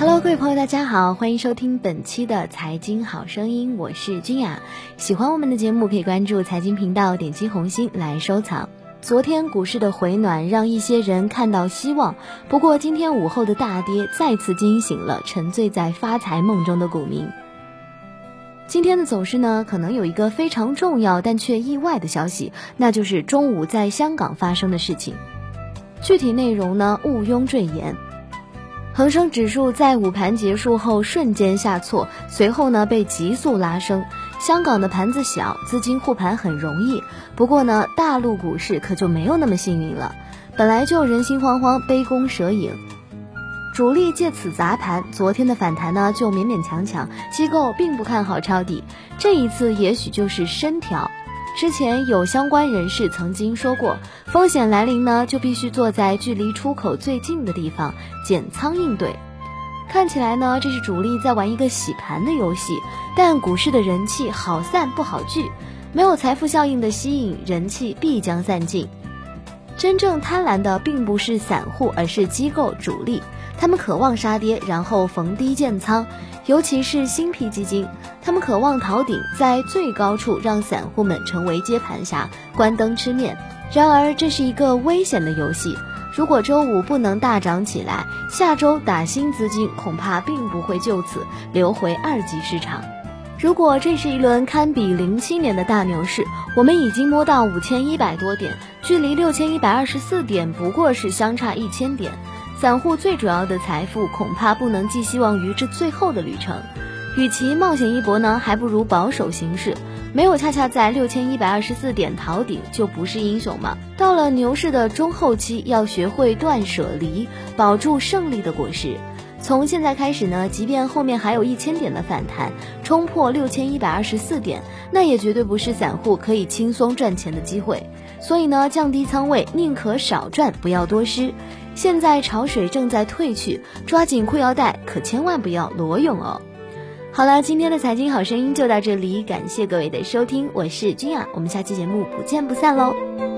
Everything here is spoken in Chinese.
Hello，各位朋友，大家好，欢迎收听本期的财经好声音，我是君雅。喜欢我们的节目，可以关注财经频道，点击红心来收藏。昨天股市的回暖让一些人看到希望，不过今天午后的大跌再次惊醒了沉醉在发财梦中的股民。今天的走势呢，可能有一个非常重要但却意外的消息，那就是中午在香港发生的事情。具体内容呢，毋庸赘言。恒生指数在午盘结束后瞬间下挫，随后呢被急速拉升。香港的盘子小，资金护盘很容易。不过呢，大陆股市可就没有那么幸运了。本来就人心惶惶，杯弓蛇影，主力借此砸盘。昨天的反弹呢就勉勉强强，机构并不看好抄底。这一次也许就是深调。之前有相关人士曾经说过，风险来临呢，就必须坐在距离出口最近的地方减仓应对。看起来呢，这是主力在玩一个洗盘的游戏。但股市的人气好散不好聚，没有财富效应的吸引，人气必将散尽。真正贪婪的并不是散户，而是机构主力。他们渴望杀跌，然后逢低建仓，尤其是新批基金，他们渴望逃顶，在最高处让散户们成为接盘侠，关灯吃面。然而，这是一个危险的游戏。如果周五不能大涨起来，下周打新资金恐怕并不会就此流回二级市场。如果这是一轮堪比零七年的大牛市，我们已经摸到五千一百多点，距离六千一百二十四点不过是相差一千点。散户最主要的财富恐怕不能寄希望于这最后的旅程，与其冒险一搏呢，还不如保守行事。没有恰恰在六千一百二十四点逃顶，就不是英雄吗？到了牛市的中后期，要学会断舍离，保住胜利的果实。从现在开始呢，即便后面还有一千点的反弹，冲破六千一百二十四点，那也绝对不是散户可以轻松赚钱的机会。所以呢，降低仓位，宁可少赚，不要多失。现在潮水正在退去，抓紧裤腰带，可千万不要裸泳哦。好了，今天的财经好声音就到这里，感谢各位的收听，我是君雅，我们下期节目不见不散喽。